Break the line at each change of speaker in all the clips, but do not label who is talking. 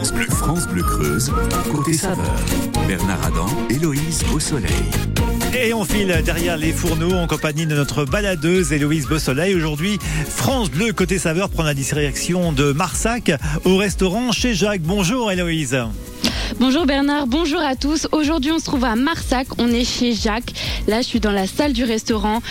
France Bleu, France Bleu Creuse, côté saveur. Bernard Adam, Héloïse Beausoleil.
Et on file derrière les fourneaux en compagnie de notre baladeuse Héloïse Beausoleil. Aujourd'hui, France Bleu côté saveur prend la direction de Marsac au restaurant chez Jacques. Bonjour Héloïse.
Bonjour Bernard, bonjour à tous. Aujourd'hui, on se trouve à Marsac, on est chez Jacques. Là, je suis dans la salle du restaurant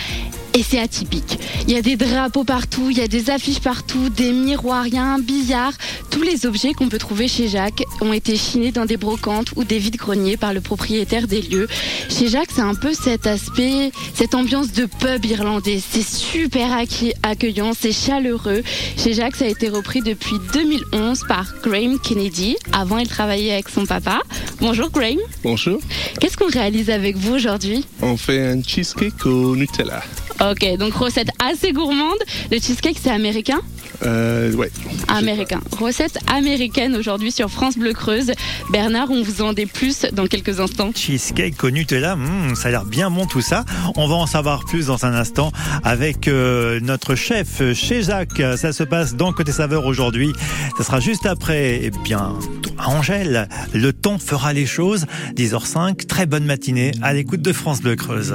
et c'est atypique. Il y a des drapeaux partout, il y a des affiches partout, des miroirs, il y a un billard. Tous les objets qu'on peut trouver chez Jacques ont été chinés dans des brocantes ou des vides-greniers par le propriétaire des lieux. Chez Jacques, c'est un peu cet aspect, cette ambiance de pub irlandais. C'est super accueillant, c'est chaleureux. Chez Jacques, ça a été repris depuis 2011 par Graham Kennedy. Avant, il travaillait avec son papa. Bonjour Graham.
Bonjour.
Qu'est-ce qu'on réalise avec vous aujourd'hui?
On fait un cheesecake au Nutella.
Ok, donc recette assez gourmande. Le cheesecake, c'est américain
euh, ouais.
Américain. Recette américaine aujourd'hui sur France Bleu Creuse. Bernard, on vous en dit plus dans quelques instants.
Cheesecake au Nutella, hmm, ça a l'air bien bon tout ça. On va en savoir plus dans un instant avec euh, notre chef chez Jacques. Ça se passe dans Côté Saveur aujourd'hui. Ça sera juste après, eh bien, à Angèle. Le temps fera les choses. 10h05, très bonne matinée à l'écoute de France Bleu Creuse.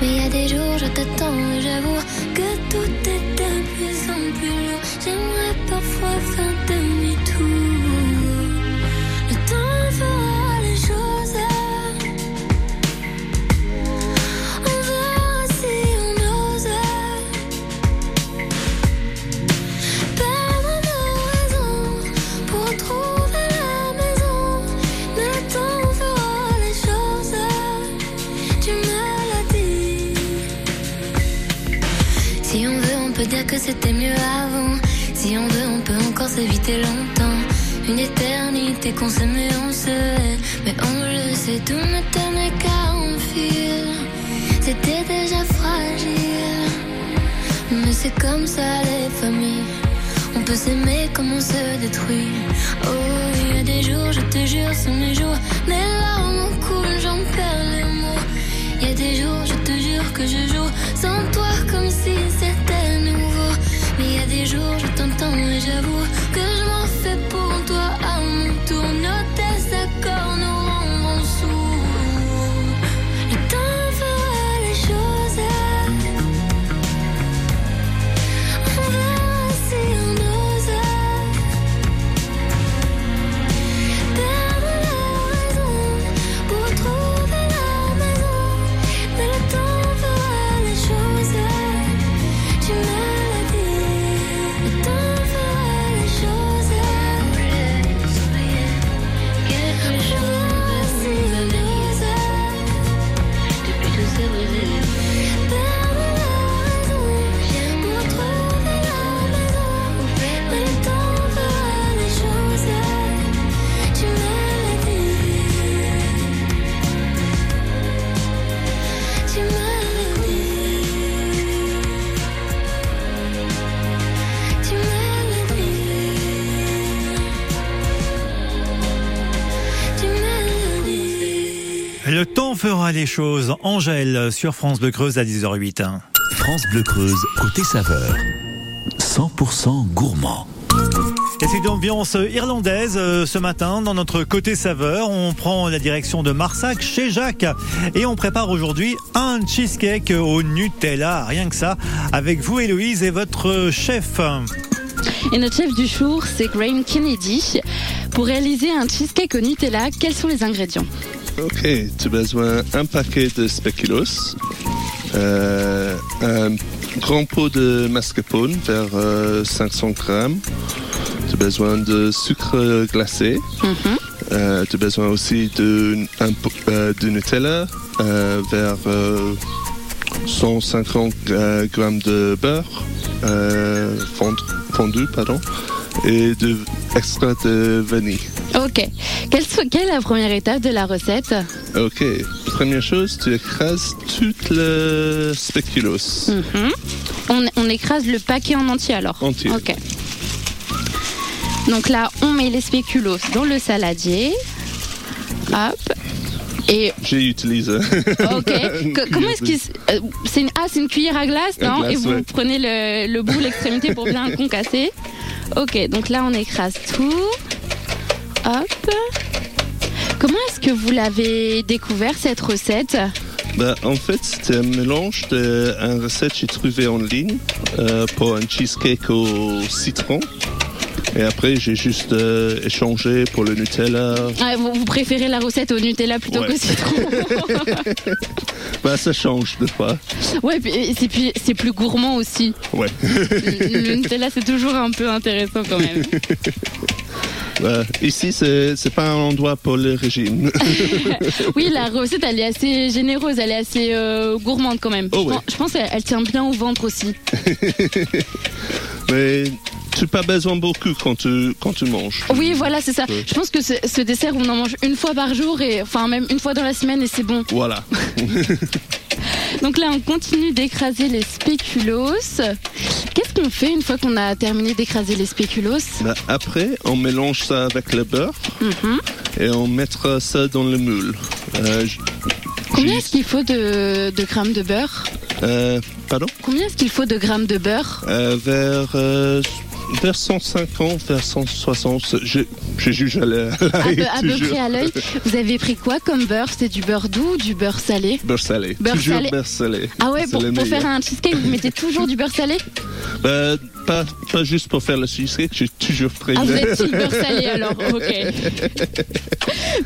Mais il y a des jours, je t'attends et j'avoue que tout est de plus en qu'on s'aimait, on se hait. Mais on le sait, tout ne tenait qu'à un fil. C'était déjà fragile. Mais c'est comme ça les familles. On peut s'aimer comme on se détruit. Oh, il y a des jours, je te jure, sont mes jours. Mes larmes coulent, j'en perds les mots. Il y a des jours, je te jure que je joue sans toi comme si c'était nouveau. Mais il y a des jours, je t'entends et j'avoue que fera les choses.
Angèle sur France Bleu Creuse à 10h08.
France Bleu Creuse, côté saveur. 100% gourmand.
Et c'est une ambiance irlandaise euh, ce matin dans notre côté saveur. On prend la direction de Marsac chez Jacques et on prépare aujourd'hui un cheesecake au Nutella. Rien que ça. Avec vous Héloïse et votre chef.
Et notre chef du jour, c'est Graham Kennedy. Pour réaliser un cheesecake au Nutella, quels sont les ingrédients?
Ok, tu as besoin d'un paquet de spéculoos, euh, un grand pot de mascarpone vers euh, 500 grammes. Tu as besoin de sucre glacé.
Mhm.
Euh, tu as besoin aussi de, un euh, de Nutella euh, vers euh, 150 euh, grammes de beurre, euh, fondu, pardon, et de extra de vanille.
Ok. Quelle, est la première étape de la recette?
Ok, première chose, tu écrases toute le spéculoos.
Mhm. on, on écrase le paquet en entier alors?
Entier.
Ok. Donc là, on met les spéculoos dans le saladier. Hop. Et
J'ai utilisé.
ok. Co- comment est-ce qu'il. euh, c'est une, ah, c'est une cuillère à glace,
À
non?
glace,
Et vous
ouais.
prenez le, le bout, l'extrémité pour bien concasser. Ok, donc là, on écrase tout. Hop. Comment est-ce que vous l'avez découvert cette recette?
Bah, en fait, c'était un mélange d'une recette que j'ai trouvée en ligne euh, pour un cheesecake au citron. Et après, j'ai juste euh, échangé pour le Nutella.
Ah, vous, vous préférez la recette au Nutella plutôt
Ouais.
qu'au citron?
Bah, ça change des fois.
Ouais, et c'est puis- c'est plus gourmand aussi.
Ouais.
Le, le Nutella, c'est toujours un peu intéressant quand même.
Bah, ici, c'est pas un endroit pour le régime.
Oui, la recette, elle est assez généreuse, elle est assez euh, gourmande quand même.
Oh,
je, pense, je pense qu'elle elle tient bien au ventre aussi.
Mais tu n'as pas besoin beaucoup quand tu, quand tu manges.
Oui, voilà, c'est ça. Je pense que ce, ce dessert, on en mange une fois par jour, et enfin même une fois dans la semaine, et c'est bon.
Voilà.
Donc là, on continue d'écraser les spéculoos. Qu'est-ce qu'on fait une fois qu'on a terminé d'écraser les spéculoos?
Bah, après, on mélange ça avec le beurre
Mhm.
et on mettra ça dans le moule. Euh,
Combien est-ce qu'il faut de, de grammes de beurre?
Euh, Pardon?
Combien est-ce qu'il faut de grammes de beurre?
Euh, vers, vers 150, vers 160. Je, je juge à l'œil.
à, peu, à peu près à l'œil. Vous avez pris quoi comme beurre? C'est du beurre doux ou du beurre salé?
Beurre salé.
Beurre
toujours
salé.
beurre salé.
Ah ouais, pour, pour faire un cheesecake, vous mettez toujours du beurre salé?
Bah, pas, pas juste pour faire le cheesecake, j'ai toujours pris
Ah, vous êtes beurre salé alors, ok.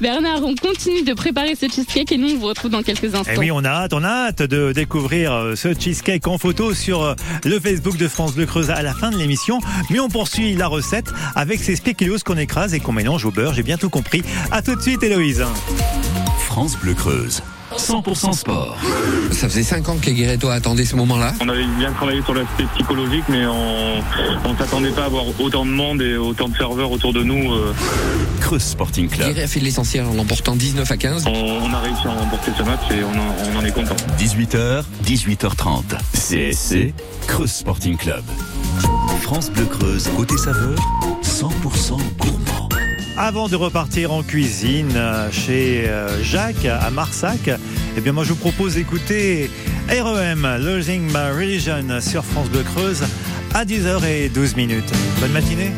Bernard, on continue de préparer ce cheesecake et nous on vous retrouve dans quelques instants.
Et Eh oui, on a hâte, on a hâte de découvrir euh, ce cheesecake en photo sur euh, le Facebook de France Bleu Creuse à la fin de l'émission. Mais on poursuit la recette avec ces spéculoos qu'on écrase et qu'on mélange au beurre. J'ai bien tout compris. À tout de suite, Héloïse.
France Bleu Creuse. 100% sport.
Ça faisait 5 ans que Guéretto attendait ce moment-là.
On avait bien travaillé sur l'aspect psychologique, mais on ne s'attendait pas à avoir autant de monde et autant de serveurs autour de nous. euh.
Creuse Sporting Club.
Guéret a fait l'essentiel en l'emportant 19 à 15.
On, on a réussi à remporter ce match et on en, on en est content.
18h, 18h30. CSC, Creuse Sporting Club. France Bleu Creuse, côté saveur, 100% gourmand.
Avant de repartir en cuisine euh, chez euh, Jacques à Marsac, eh bien moi je vous propose d'écouter REM, Losing My Religion sur France Bleu Creuse à 10h12 minutes. Bonne matinée.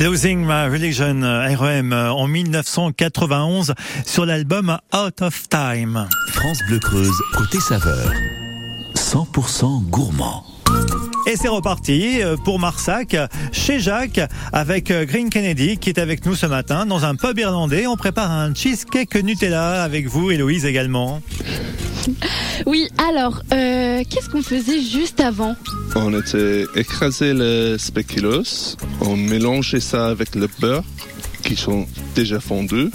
Losing My Religion, euh, REM, euh, en 1991 sur l'album Out of Time.
France Bleu Creuse, côté saveur. 100% gourmand.
Et c'est reparti euh, pour Marsac, chez Jacques, avec Green Kennedy qui est avec nous ce matin dans un pub irlandais. On prépare un cheesecake Nutella avec vous, Héloïse également.
Oui, alors, euh, qu'est-ce qu'on faisait juste avant
On était écrasé le spéculoos, on mélangeait ça avec le beurre qui sont déjà fondus.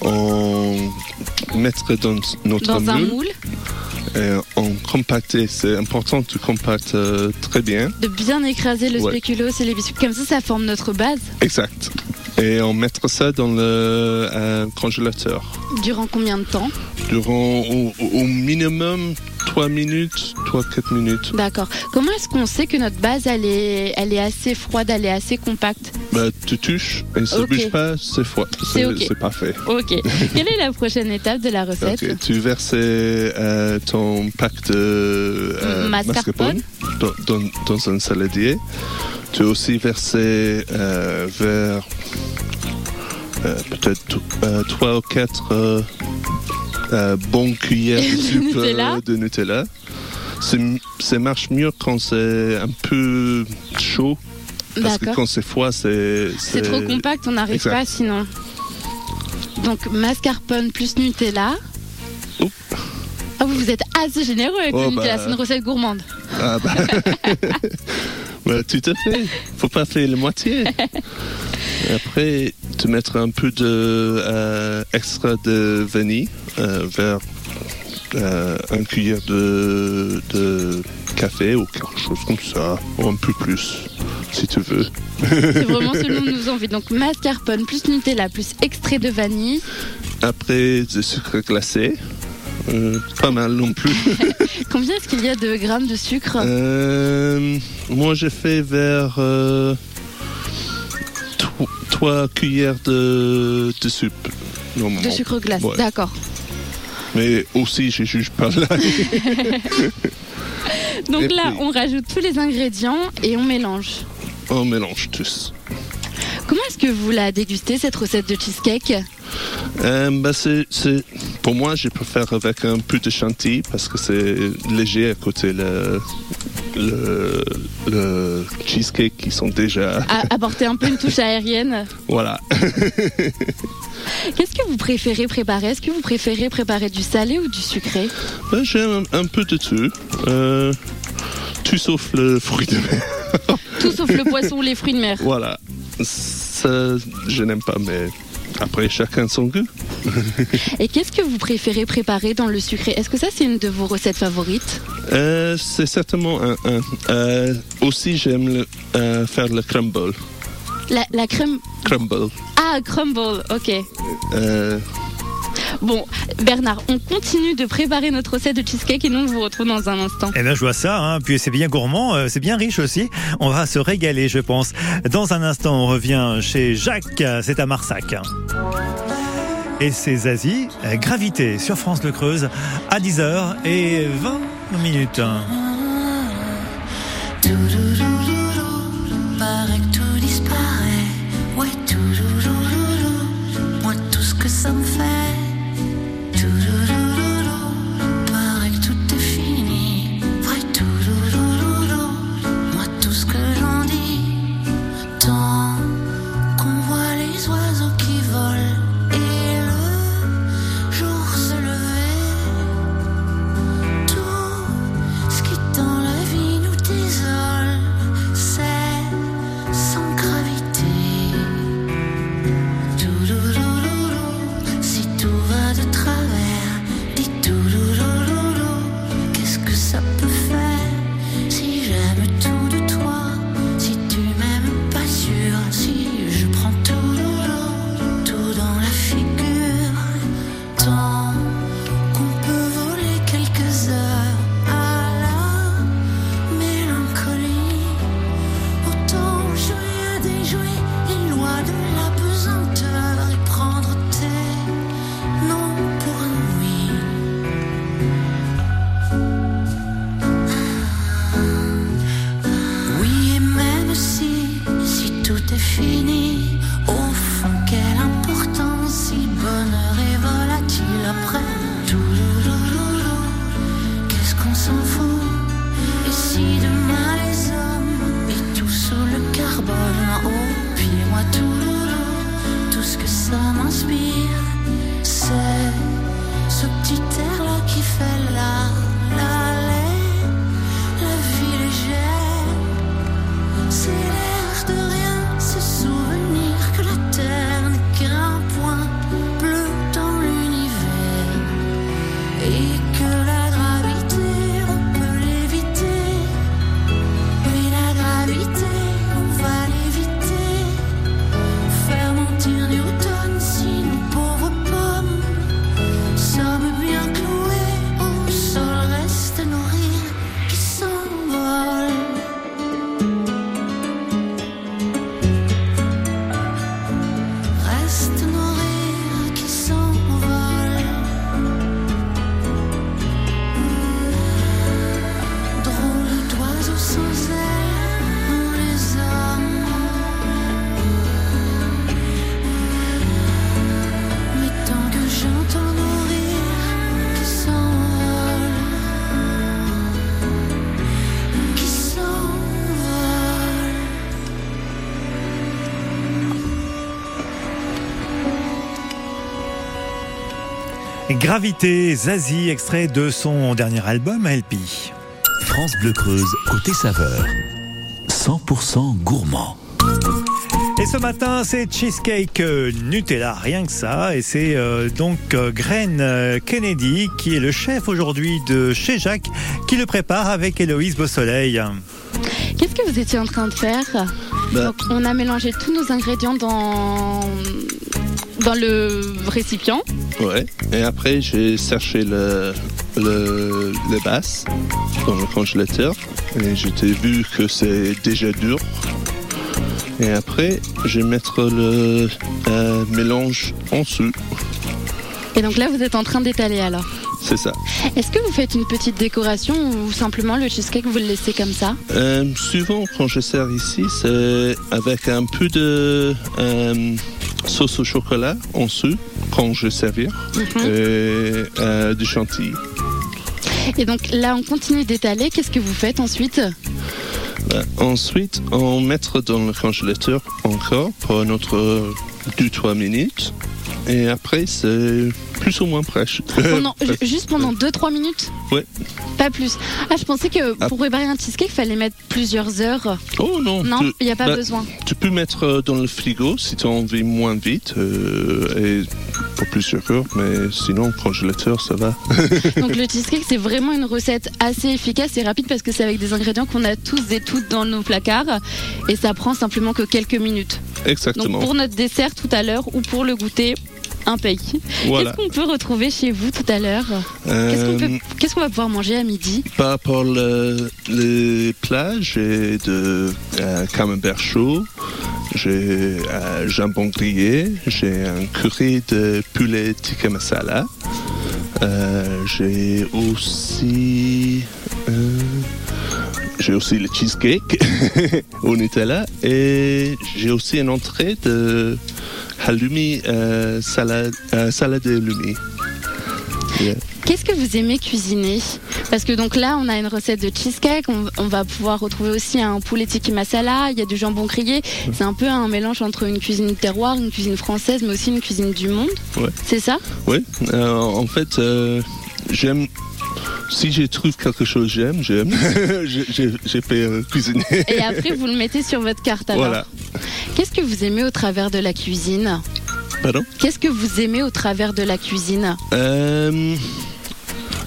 On mettrait dans notre
Dans un
moule et on compactait. C'est important de compacter euh, très bien.
de bien écraser le
Ouais.
spéculoos et les biscuits. Comme ça, ça forme notre base.
Exact. Et on mettra ça dans le euh, congélateur.
Durant combien de temps?
Durant au, au minimum 3 minutes, 3-4 minutes.
D'accord. Comment est-ce qu'on sait que notre base, elle est, elle est assez froide, elle est assez compacte?
Bah, tu touches et ça ne
Ok.
bouge pas, c'est froid.
C'est
parfait.
Ok. Quelle est la prochaine étape de la recette?
Tu verses euh, ton pack de euh,
Mascarpone.
mascarpone dans, dans- dans un saladier. Tu as aussi versé euh, vers peut-être euh, trois ou quatre euh, bonnes cuillères de soupe
Nutella.
euh, de Nutella. Ça marche mieux quand c'est un peu chaud. Parce que quand c'est froid, c'est...
C'est trop compact, on n'arrive pas sinon. Donc mascarpone plus Nutella.
Oups.
Ah vous, êtes assez généreux avec
Oh,
le Nutella,
bah.
c'est une recette gourmande.
Ah bah. Bah, tout à fait. Faut pas faire la moitié. Et Après, tu mettras un peu de euh, extra de vanille vers euh, un cuillère de, de café ou quelque chose comme ça, ou un peu plus, si tu veux.
C'est vraiment selon nos envies. Donc mascarpone plus Nutella plus extrait de vanille.
Après, du sucre glacé. Euh, pas mal non plus.
Combien est-ce qu'il y a de grammes de sucre?
Euh, moi, j'ai fait vers euh, tro- trois cuillères de, de soupe. normalement.
De sucre glace,
Ouais.
d'accord.
Mais aussi, je juge pas là.
Donc
Et
là,
puis-
on rajoute tous les ingrédients et on mélange.
On mélange tous.
Comment est-ce que vous la dégustez cette recette de cheesecake?
Euh, bah, c'est, c'est- pour moi, je préfère avec un peu de chantilly parce que c'est léger à côté le, le, le cheesecake qui sont déjà.
à apporter un peu une touche aérienne.
Voilà.
Qu'est-ce que vous préférez préparer? Est-ce que vous préférez préparer du salé ou du sucré?
Ben, J'aime un, un peu de tout. Euh, tout sauf le fruit de mer.
Tout sauf le poisson ou les fruits de mer.
Voilà. Ça, je n'aime pas, mais après, chacun son goût.
Et qu'est-ce que vous préférez préparer dans le sucré? Est-ce que ça c'est une de vos recettes favorites?
Euh, c'est certainement un. un. Euh, aussi, j'aime euh, faire le crumble.
la, la crème.
Crumble.
Ah, crumble, ok.
Euh,
Bon, Bernard, on continue de préparer notre recette de cheesecake et nous on vous retrouve dans un instant.
Eh bien, je vois ça, hein. puis c'est bien gourmand, euh, c'est bien riche aussi. On va se régaler, je pense. Dans un instant, on revient chez Jacques, c'est à Marsac. Et c'est Zazie, euh, Gravité sur France Le Creuse à 10h et 20 minutes. Gravité, Zazie, extrait de son dernier album, LP.
France Bleu Creuse, côté saveur. 100% gourmand.
Et ce matin, c'est cheesecake euh, Nutella, rien que ça. Et c'est euh, donc euh, Gren euh, Kennedy, qui est le chef aujourd'hui de chez Jacques, qui le prépare avec Héloïse Beausoleil.
Qu'est-ce que vous étiez en train de faire?
Bah.
Donc, On a mélangé tous nos ingrédients dans, dans le récipient.
Ouais. Et après, j'ai cherché le, le, les basses dans le congélateur. Et j'ai vu que c'est déjà dur. Et après, je vais mettre le euh, mélange en dessous.
Et donc là, vous êtes en train d'étaler alors.
C'est ça.
Est-ce que vous faites une petite décoration ou simplement le cheesecake, vous le laissez comme ça?
Euh, souvent, quand je sers ici, c'est avec un peu de euh, sauce au chocolat en dessous quand je servir
Mhm.
et euh, du chantilly.
Et donc là, on continue d'étaler. Qu'est-ce que vous faites ensuite?
Euh, ensuite, on mettra dans le congélateur encore pour un autre 2-3 minutes. Et après, c'est plus ou moins prêt.
pendant, ju- Juste pendant 2-3 minutes
Ouais.
Pas plus. Ah, je pensais que
Ah.
pour préparer un cheesecake, il fallait mettre plusieurs heures.
Oh non,
Non, il n'y a pas
bah,
besoin.
tu peux mettre euh, dans le frigo si tu as envie moins vite euh, et pour plusieurs heures, mais sinon, congélateur, ça va.
Donc le cheesecake, c'est vraiment une recette assez efficace et rapide parce que c'est avec des ingrédients qu'on a tous et toutes dans nos placards et ça prend simplement que quelques minutes. Donc
Exactement.
pour notre dessert tout à l'heure ou pour le goûter, un pays.
Voilà.
Qu'est-ce qu'on peut retrouver chez vous tout à l'heure Qu'est-ce qu'on
Euh,
va pouvoir manger à midi
Par rapport le, les j'ai de euh, camembert chaud, j'ai euh, jambon grillé, j'ai un curry de poulet tikka masala, euh, j'ai aussi j'ai aussi le cheesecake au Nutella et j'ai aussi une entrée de halloumi euh, salade euh, salade de halloumi. Yeah.
Qu'est-ce que vous aimez cuisiner? Parce que donc là, on a une recette de cheesecake, on, on va pouvoir retrouver aussi un poulet tiki masala, il y a du jambon grillé. C'est un peu un mélange entre une cuisine terroir, une cuisine française, mais aussi une cuisine du monde.
Ouais.
C'est ça?
Oui, euh, en fait, euh, j'aime. Si je trouve quelque chose que j'aime, j'aime. J'ai- J'ai j'ai fait euh, cuisiner.
Et après, vous le mettez sur votre carte alors.
Voilà.
Qu'est-ce que vous aimez au travers de la cuisine?
Pardon?
Qu'est-ce que vous aimez au travers de la cuisine?
Euh,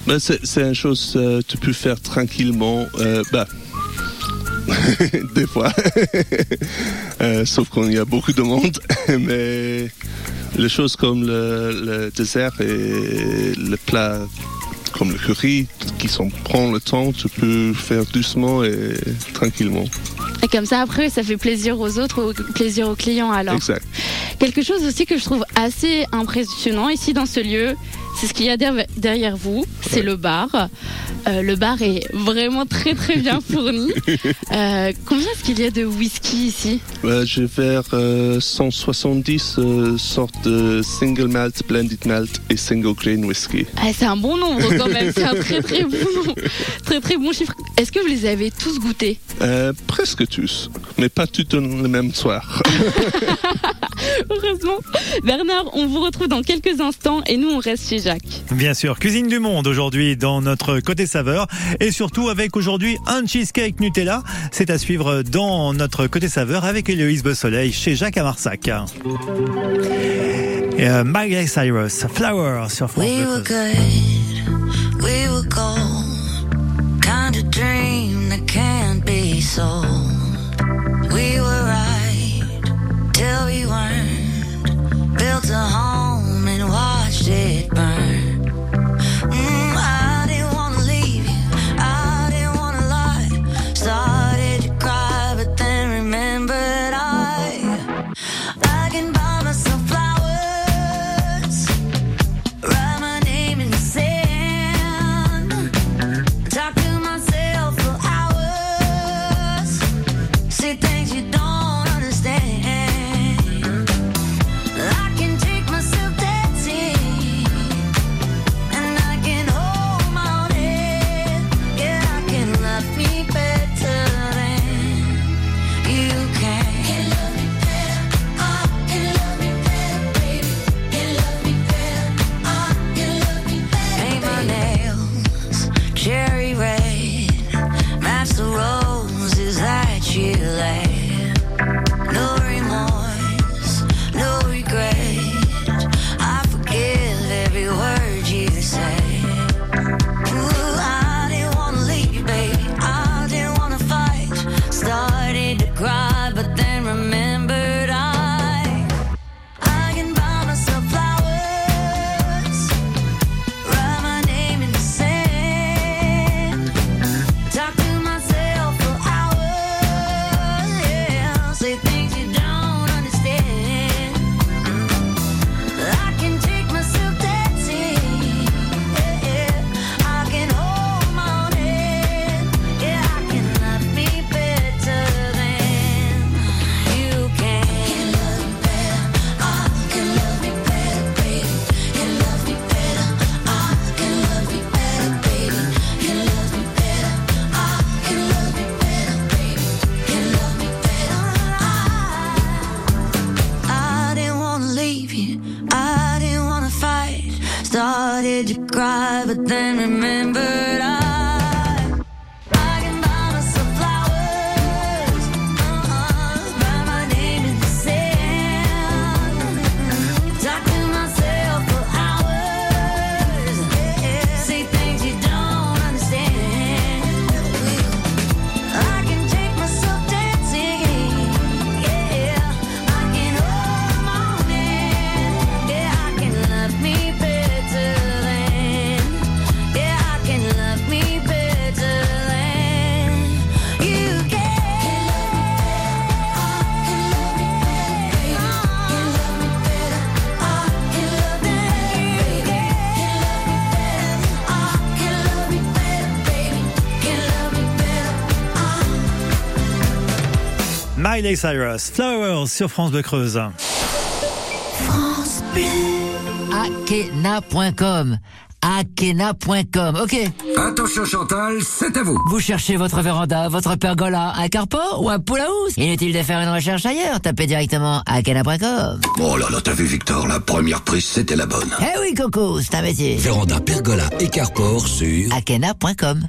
ben, C'est une chose que tu peux faire tranquillement. Euh, bah, des fois. Euh, sauf qu'il y a beaucoup de monde. Mais les choses comme le, le dessert et le plat comme le curry, qui sont, prend le temps, tu peux faire doucement et tranquillement.
Et comme ça, après, ça fait plaisir aux autres, au- plaisir aux clients alors.
Exact.
Quelque chose aussi que je trouve assez impressionnant ici dans ce lieu, c'est ce qu'il y a der- derrière vous, c'est le bar. Euh, le bar est vraiment très très bien fourni. Euh, combien est-ce qu'il y a de whisky ici?
Euh, je vais vers euh, 170 euh, sortes de single malt, blended malt et single grain whisky.
ah, C'est un bon nombre quand même, c'est un très très bon nombre. Très très bon chiffre. Est-ce que vous les avez tous goûtés?
Presque tous, mais pas tous dans le même soir.
Heureusement. Bernard, on vous retrouve dans quelques instants et nous on reste chez Jacques.
Bien sûr, cuisine du monde aujourd'hui dans notre côté saveur et surtout avec aujourd'hui un cheesecake Nutella. C'est à suivre dans notre côté saveur avec Héloïse Beausoleil chez Jacques à Marsac. Et, euh, Miley Cyrus, Flower sur France
We
Bleu
were
Creuse.
good, we were gold. Kind of dream that can't be sold. We were
Miley Cyrus, Flowers sur France Bleu Creuse.
Akena.com. Akena.com. Ok.
Attention Chantal, c'est à vous.
Vous cherchez votre véranda, votre pergola, un carport ou un pool house Inutile de faire une recherche ailleurs. Tapez directement Akena.com.
Oh là là, t'as vu Victor, la première prise c'était la bonne.
Eh oui, Coco, c'est un métier.
Véranda, pergola et carport sur...
Akena.com.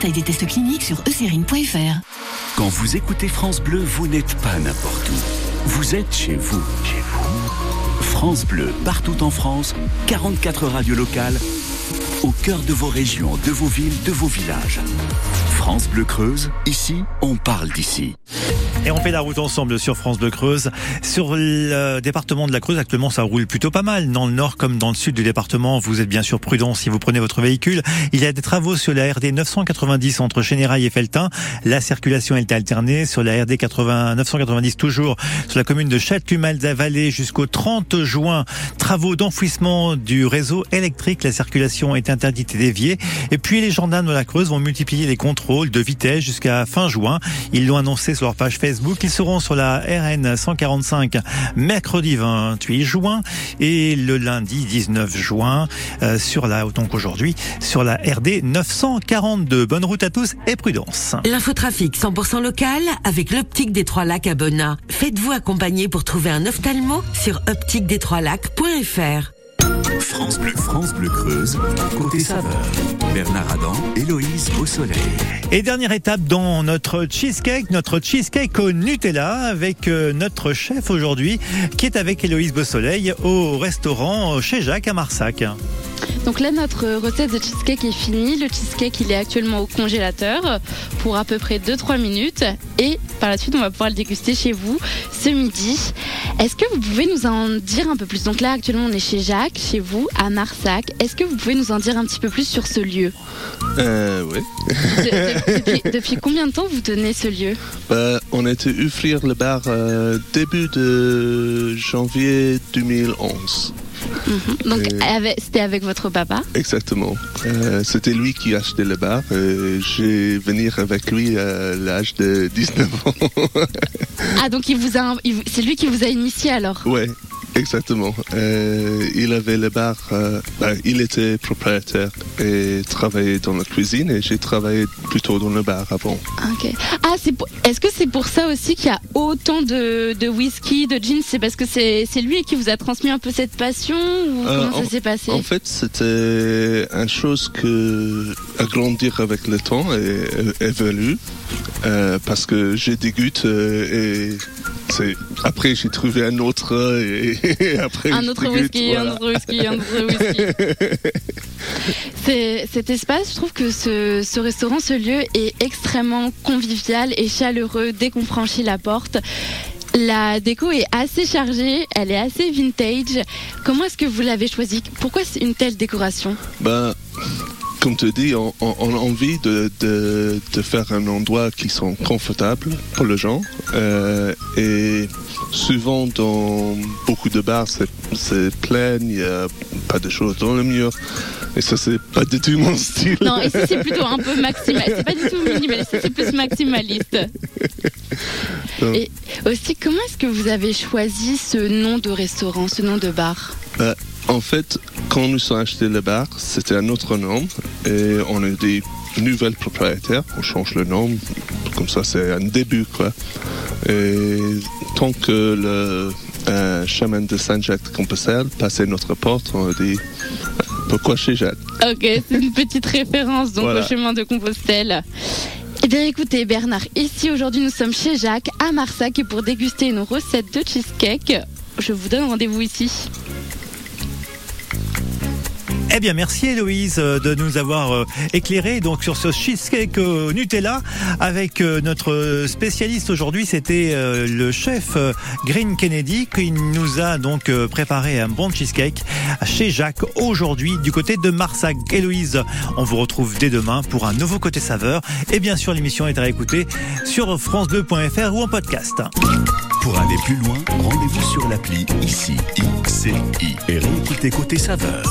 Des tests cliniques sur eucérine.fr.
Quand vous écoutez France Bleu, vous n'êtes pas n'importe où. Vous êtes chez vous. Chez vous. France Bleu, partout en France, 44 radios locales, au cœur de vos régions, de vos villes, de vos villages. France Bleu Creuse, ici, on parle d'ici.
Et on fait la route ensemble sur France Bleu Creuse. Sur le département de la Creuse, actuellement, ça roule plutôt pas mal. Dans le nord comme dans le sud du département, vous êtes bien sûr prudent si vous prenez votre véhicule. Il y a des travaux sur la RD 990 entre Chénérail et Feltin. La circulation est alternée sur la RD 80, 990 toujours sur la commune de Châtelumal-Vallée jusqu'au 30 juin. Travaux d'enfouissement du réseau électrique. La circulation est interdite et déviée. Et puis les gendarmes de la Creuse vont multiplier les contrôles de vitesse jusqu'à fin juin. Ils l'ont annoncé sur leur page Facebook. Ils seront sur la RN 145 mercredi 28 juin et le lundi 19 juin euh, sur la, donc aujourd'hui, sur la RD 942. Bonne route à tous et prudence.
L'infotrafic 100% local avec l'optique des Trois Lacs à Bonnat. Faites-vous accompagner pour trouver un ophtalmo sur optiquedestroislacs.fr.
France Bleu, France Bleu Creuse, côté saveur. Bernard Adam, Héloïse au soleil.
Et dernière étape dans notre cheesecake, notre cheesecake au Nutella avec euh, notre chef aujourd'hui qui est avec Héloïse Beausoleil au restaurant chez Jacques à Marsac.
Donc là, notre recette de cheesecake est finie. Le cheesecake, il est actuellement au congélateur pour à peu près 2-3 minutes. Et par la suite, on va pouvoir le déguster chez vous ce midi. Est-ce que vous pouvez nous en dire un peu plus? Donc là, actuellement, on est chez Jacques, chez vous, à Marsac. Est-ce que vous pouvez nous en dire un petit peu plus sur ce lieu?
Euh, oui.
De- de- depuis, depuis combien de temps vous tenez ce lieu?
Bah, on a été ouvrir le bar euh, début de janvier 2011.
Mhm. Donc c'était avec votre papa
Exactement. Euh, C'était lui qui achetait le bar. J'ai venir avec lui à l'âge de 19 ans.
Ah, donc il vous a, c'est lui qui vous a initié alors?
Ouais, exactement. Euh, il avait le bar. euh, bah, il était propriétaire et travaillait dans la cuisine et j'ai travaillé plutôt dans le bar avant.
Ok. Ah, c'est pour- est-ce que c'est pour ça aussi qu'il y a autant de, de whisky, de gin? C'est parce que c'est c'est lui qui vous a transmis un peu cette passion ou
Euh,
comment
en-
ça s'est passé?
En fait, c'était une chose que à grandir avec le temps et évolue parce que j'ai des gouttes euh, et après j'ai trouvé un autre euh, et, et après
Un autre whisky, un autre whisky, un autre whisky. Cet espace, je trouve que ce, ce restaurant, ce lieu est extrêmement convivial et chaleureux dès qu'on franchit la porte. La déco est assez chargée, elle est assez vintage. Comment est-ce que vous l'avez choisi Pourquoi c'est une telle décoration?
Ben, comme tu dis, on, on- on a envie de, de- de faire un endroit qui sont confortables pour les gens. Euh, et souvent, dans beaucoup de bars, c'est- plein, il n'y a pas de choses dans le mur. Et ça, c'est pas du tout mon style.
Non, ici c'est plutôt un peu maximaliste. C'est pas du tout minimaliste, c'est plus maximaliste. Et aussi, comment est-ce que vous avez choisi ce nom de restaurant, ce nom de bar?
Ben, en fait, quand nous sommes acheté le bar, c'était un autre nom. Et on a des nouvelles propriétaires. On change le nom. Comme ça, c'est un début, quoi. Et tant que le euh, chemin de Saint-Jacques-de-Compostelle passait notre porte, on a dit pourquoi chez Jacques?
Ok, c'est une petite référence donc
Voilà.
au chemin de Compostelle. Eh bien écoutez Bernard, ici aujourd'hui nous sommes chez Jacques à Marsac et pour déguster une recette de cheesecake, je vous donne rendez-vous ici.
Eh bien, merci Héloïse euh, de nous avoir euh, éclairé donc sur ce cheesecake au Nutella avec euh, notre spécialiste aujourd'hui, c'était euh, le chef euh, Green Kennedy qui nous a donc euh, préparé un bon cheesecake chez Jacques aujourd'hui du côté de Marsac. Héloïse, on vous retrouve dès demain pour un nouveau côté saveur et bien sûr l'émission est à écouter sur francebleu.fr ou en podcast.
Pour aller plus loin, rendez-vous sur l'appli ICI, ICI et réécoutez Côté Saveur.